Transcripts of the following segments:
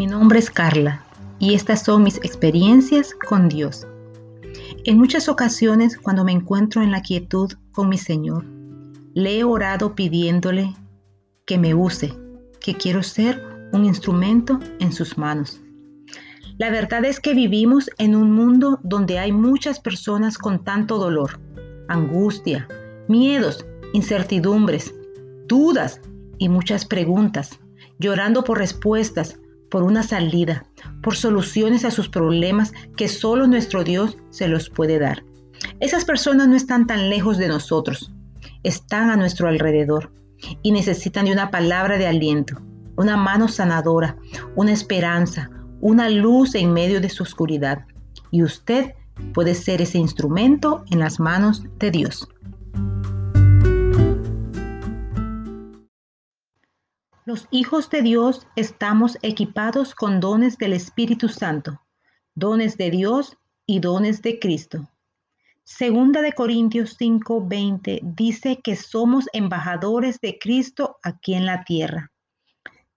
Mi nombre es Carla y estas son mis experiencias con Dios. En muchas ocasiones cuando me encuentro en la quietud con mi Señor, le he orado pidiéndole que me use, que quiero ser un instrumento en sus manos. La verdad es que vivimos en un mundo donde hay muchas personas con tanto dolor, angustia, miedos, incertidumbres, dudas y muchas preguntas, llorando por respuestas, por una salida, por soluciones a sus problemas que solo nuestro Dios se los puede dar. Esas personas no están tan lejos de nosotros, están a nuestro alrededor y necesitan de una palabra de aliento, una mano sanadora, una esperanza, una luz en medio de su oscuridad. Y usted puede ser ese instrumento en las manos de Dios. Los hijos de Dios estamos equipados con dones del Espíritu Santo, dones de Dios y dones de Cristo. Segunda de Corintios 5:20 dice que somos embajadores de Cristo aquí en la tierra.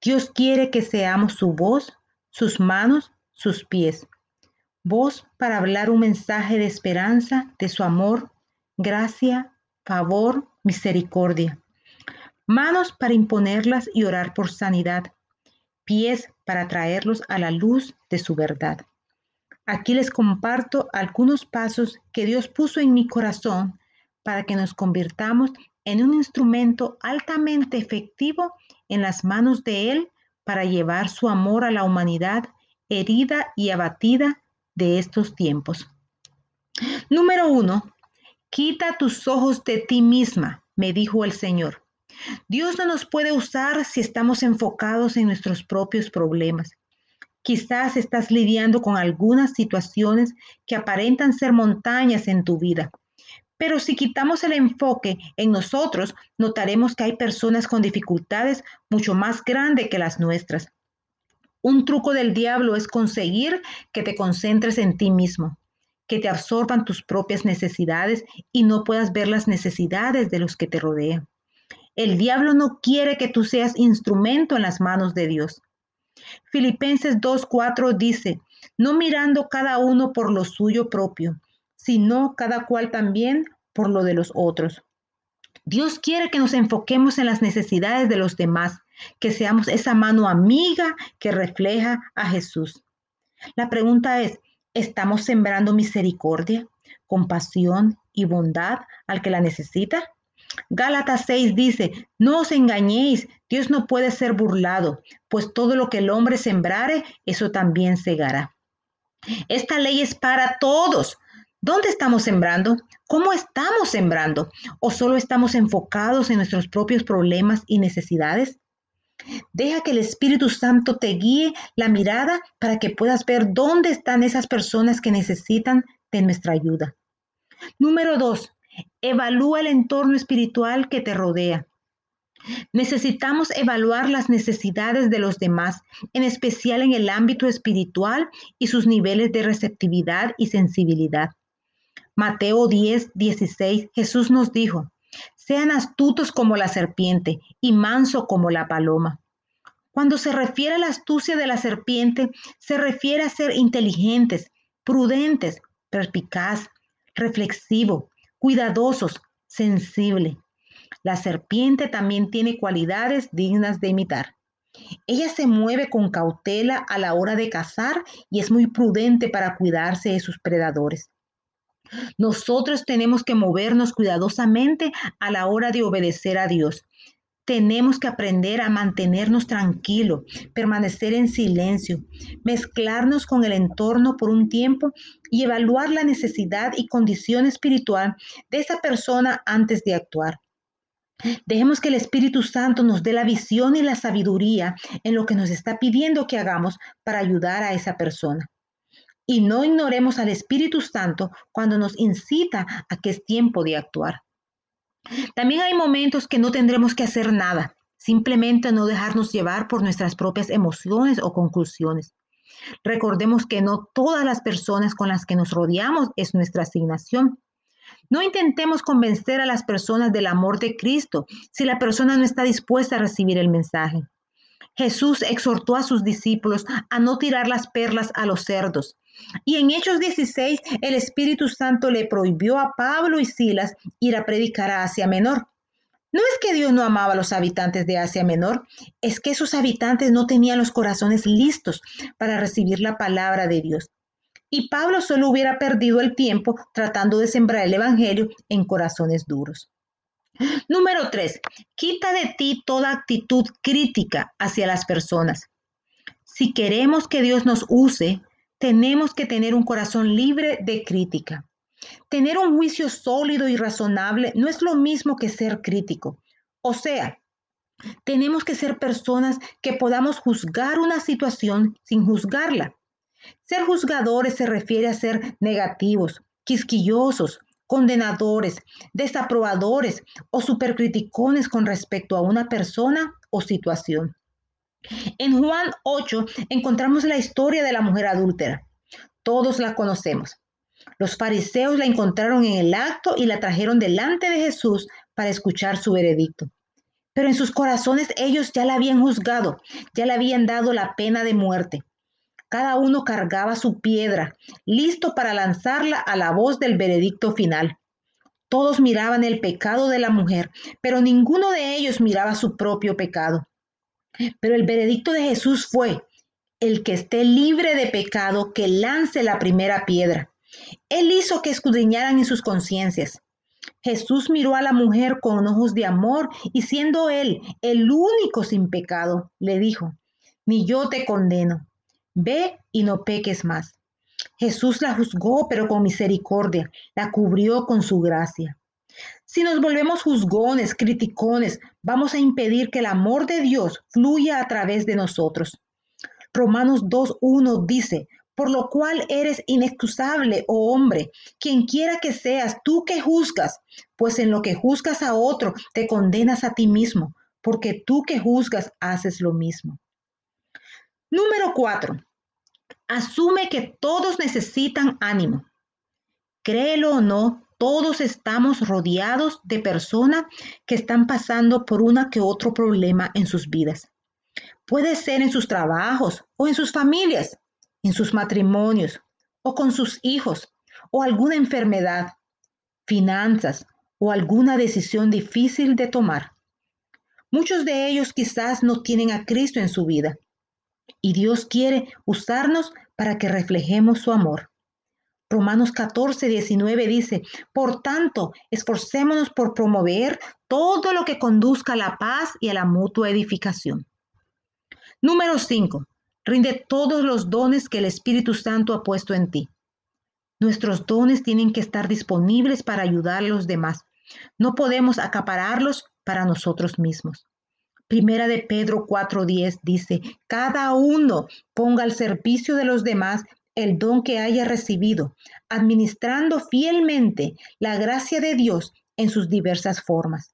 Dios quiere que seamos su voz, sus manos, sus pies. Voz para hablar un mensaje de esperanza, de su amor, gracia, favor, misericordia manos para imponerlas y orar por sanidad, pies para traerlos a la luz de su verdad. Aquí les comparto algunos pasos que Dios puso en mi corazón para que nos convirtamos en un instrumento altamente efectivo en las manos de Él para llevar su amor a la humanidad herida y abatida de estos tiempos. Número uno, quita tus ojos de ti misma, me dijo el Señor. Dios no nos puede usar si estamos enfocados en nuestros propios problemas. Quizás estás lidiando con algunas situaciones que aparentan ser montañas en tu vida. Pero si quitamos el enfoque en nosotros, notaremos que hay personas con dificultades mucho más grandes que las nuestras. Un truco del diablo es conseguir que te concentres en ti mismo, que te absorban tus propias necesidades y no puedas ver las necesidades de los que te rodean. El diablo no quiere que tú seas instrumento en las manos de Dios. Filipenses 2.4 dice, no mirando cada uno por lo suyo propio, sino cada cual también por lo de los otros. Dios quiere que nos enfoquemos en las necesidades de los demás, que seamos esa mano amiga que refleja a Jesús. La pregunta es, ¿estamos sembrando misericordia, compasión y bondad al que la necesita? Gálatas 6 dice, no os engañéis, Dios no puede ser burlado, pues todo lo que el hombre sembrare, eso también segará. Esta ley es para todos. ¿Dónde estamos sembrando? ¿Cómo estamos sembrando? ¿O solo estamos enfocados en nuestros propios problemas y necesidades? Deja que el Espíritu Santo te guíe la mirada para que puedas ver dónde están esas personas que necesitan de nuestra ayuda. Número dos, Evalúa el entorno espiritual que te rodea. Necesitamos evaluar las necesidades de los demás, en especial en el ámbito espiritual y sus niveles de receptividad y sensibilidad. Mateo 10, 16, Jesús nos dijo, sean astutos como la serpiente y manso como la paloma. Cuando se refiere a la astucia de la serpiente, se refiere a ser inteligentes, prudentes, perspicaz, reflexivo, cuidadosos, sensible. La serpiente también tiene cualidades dignas de imitar. Ella se mueve con cautela a la hora de cazar y es muy prudente para cuidarse de sus predadores. Nosotros tenemos que movernos cuidadosamente a la hora de obedecer a Dios, tenemos que aprender a mantenernos tranquilos, permanecer en silencio, mezclarnos con el entorno por un tiempo y evaluar la necesidad y condición espiritual de esa persona antes de actuar. Dejemos que el Espíritu Santo nos dé la visión y la sabiduría en lo que nos está pidiendo que hagamos para ayudar a esa persona. Y no ignoremos al Espíritu Santo cuando nos incita a que es tiempo de actuar. También hay momentos que no tendremos que hacer nada, simplemente no dejarnos llevar por nuestras propias emociones o conclusiones. Recordemos que no todas las personas con las que nos rodeamos es nuestra asignación. No intentemos convencer a las personas del amor de Cristo si la persona no está dispuesta a recibir el mensaje. Jesús exhortó a sus discípulos a no tirar las perlas a los cerdos. Y en Hechos 16, el Espíritu Santo le prohibió a Pablo y Silas ir a predicar a Asia Menor. No es que Dios no amaba a los habitantes de Asia Menor, es que esos habitantes no tenían los corazones listos para recibir la palabra de Dios. Y Pablo solo hubiera perdido el tiempo tratando de sembrar el Evangelio en corazones duros. Número 3. Quita de ti toda actitud crítica hacia las personas. Si queremos que Dios nos use, tenemos que tener un corazón libre de crítica. Tener un juicio sólido y razonable no es lo mismo que ser crítico. O sea, tenemos que ser personas que podamos juzgar una situación sin juzgarla. Ser juzgadores se refiere a ser negativos, quisquillosos, condenadores, desaprobadores o supercriticones con respecto a una persona o situación. En Juan 8 encontramos la historia de la mujer adúltera. Todos la conocemos. Los fariseos la encontraron en el acto y la trajeron delante de Jesús para escuchar su veredicto. Pero en sus corazones ellos ya la habían juzgado, ya le habían dado la pena de muerte. Cada uno cargaba su piedra, listo para lanzarla a la voz del veredicto final. Todos miraban el pecado de la mujer, pero ninguno de ellos miraba su propio pecado. Pero el veredicto de Jesús fue, el que esté libre de pecado, que lance la primera piedra. Él hizo que escudriñaran en sus conciencias. Jesús miró a la mujer con ojos de amor y siendo él el único sin pecado, le dijo, ni yo te condeno, ve y no peques más. Jesús la juzgó, pero con misericordia, la cubrió con su gracia. Si nos volvemos juzgones, criticones, vamos a impedir que el amor de Dios fluya a través de nosotros. Romanos 2.1 dice, por lo cual eres inexcusable, oh hombre, quien quiera que seas, tú que juzgas, pues en lo que juzgas a otro, te condenas a ti mismo, porque tú que juzgas haces lo mismo. Número 4. Asume que todos necesitan ánimo. Créelo o no, todos estamos rodeados de personas que están pasando por una que otro problema en sus vidas. Puede ser en sus trabajos o en sus familias, en sus matrimonios o con sus hijos o alguna enfermedad, finanzas o alguna decisión difícil de tomar. Muchos de ellos quizás no tienen a Cristo en su vida y Dios quiere usarnos para que reflejemos su amor. Romanos 14, 19 dice, por tanto, esforcémonos por promover todo lo que conduzca a la paz y a la mutua edificación. Número 5. Rinde todos los dones que el Espíritu Santo ha puesto en ti. Nuestros dones tienen que estar disponibles para ayudar a los demás. No podemos acapararlos para nosotros mismos. Primera de Pedro 4:10 dice, cada uno ponga al servicio de los demás el don que haya recibido, administrando fielmente la gracia de Dios en sus diversas formas.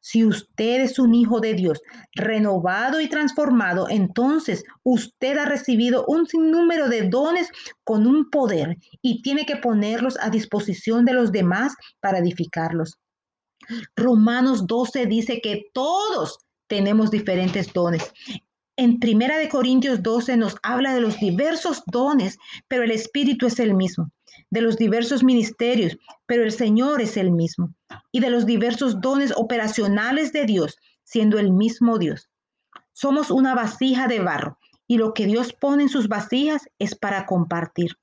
Si usted es un hijo de Dios, renovado y transformado, entonces usted ha recibido un sinnúmero de dones con un poder y tiene que ponerlos a disposición de los demás para edificarlos. Romanos 12 dice que todos tenemos diferentes dones en Primera de Corintios 12 nos habla de los diversos dones, pero el Espíritu es el mismo, de los diversos ministerios, pero el Señor es el mismo, y de los diversos dones operacionales de Dios, siendo el mismo Dios. Somos una vasija de barro, y lo que Dios pone en sus vasijas es para compartir.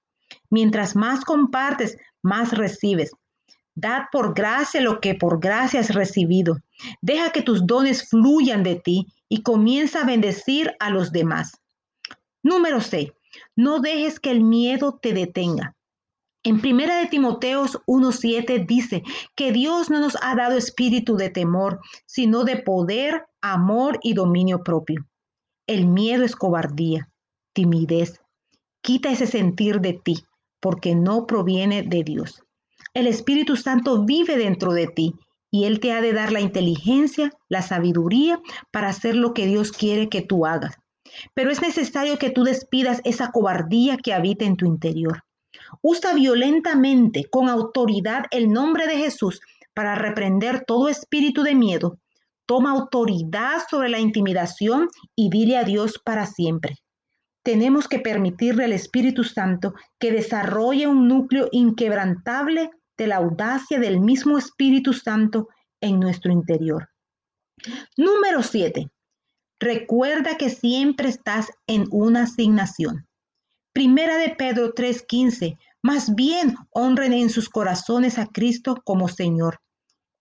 Mientras más compartes, más recibes. Dad por gracia lo que por gracia has recibido. Deja que tus dones fluyan de ti y comienza a bendecir a los demás. Número 6. No dejes que el miedo te detenga. En primera de Timoteos 1:7 dice que Dios no nos ha dado espíritu de temor, sino de poder, amor y dominio propio. El miedo es cobardía, timidez. Quita ese sentir de ti, porque no proviene de Dios. El Espíritu Santo vive dentro de ti y Él te ha de dar la inteligencia, la sabiduría para hacer lo que Dios quiere que tú hagas. Pero es necesario que tú despidas esa cobardía que habita en tu interior. Usa violentamente, con autoridad, el nombre de Jesús para reprender todo espíritu de miedo. Toma autoridad sobre la intimidación y dile a Dios para siempre. Tenemos que permitirle al Espíritu Santo que desarrolle un núcleo inquebrantable de la audacia del mismo Espíritu Santo en nuestro interior. Número 7. Recuerda que siempre estás en una asignación. Primera de Pedro 3:15. Más bien honren en sus corazones a Cristo como Señor.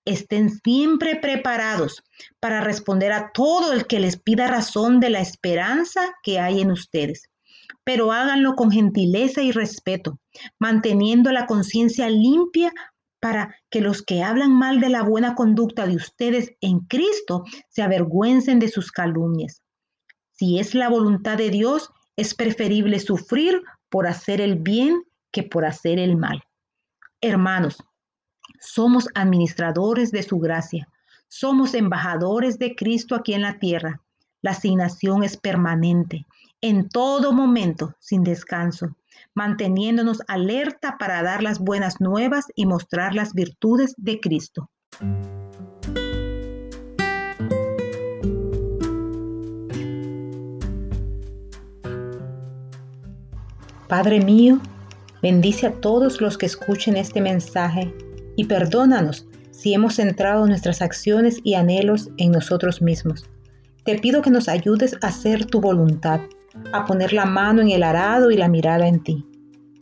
Estén siempre preparados para responder a todo el que les pida razón de la esperanza que hay en ustedes. Pero háganlo con gentileza y respeto, manteniendo la conciencia limpia para que los que hablan mal de la buena conducta de ustedes en Cristo se avergüencen de sus calumnias. Si es la voluntad de Dios, es preferible sufrir por hacer el bien que por hacer el mal. Hermanos, somos administradores de su gracia. Somos embajadores de Cristo aquí en la tierra. La asignación es permanente, en todo momento, sin descanso, manteniéndonos alerta para dar las buenas nuevas y mostrar las virtudes de Cristo. Padre mío, bendice a todos los que escuchen este mensaje y perdónanos si hemos centrado nuestras acciones y anhelos en nosotros mismos. Te pido que nos ayudes a hacer tu voluntad, a poner la mano en el arado y la mirada en ti.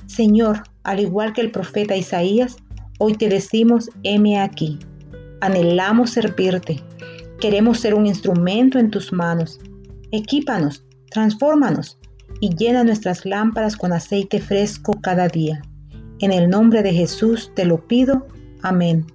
Señor, al igual que el profeta Isaías, hoy te decimos, heme aquí. Anhelamos servirte. Queremos ser un instrumento en tus manos. Equípanos, transfórmanos y llena nuestras lámparas con aceite fresco cada día. En el nombre de Jesús te lo pido. Amén.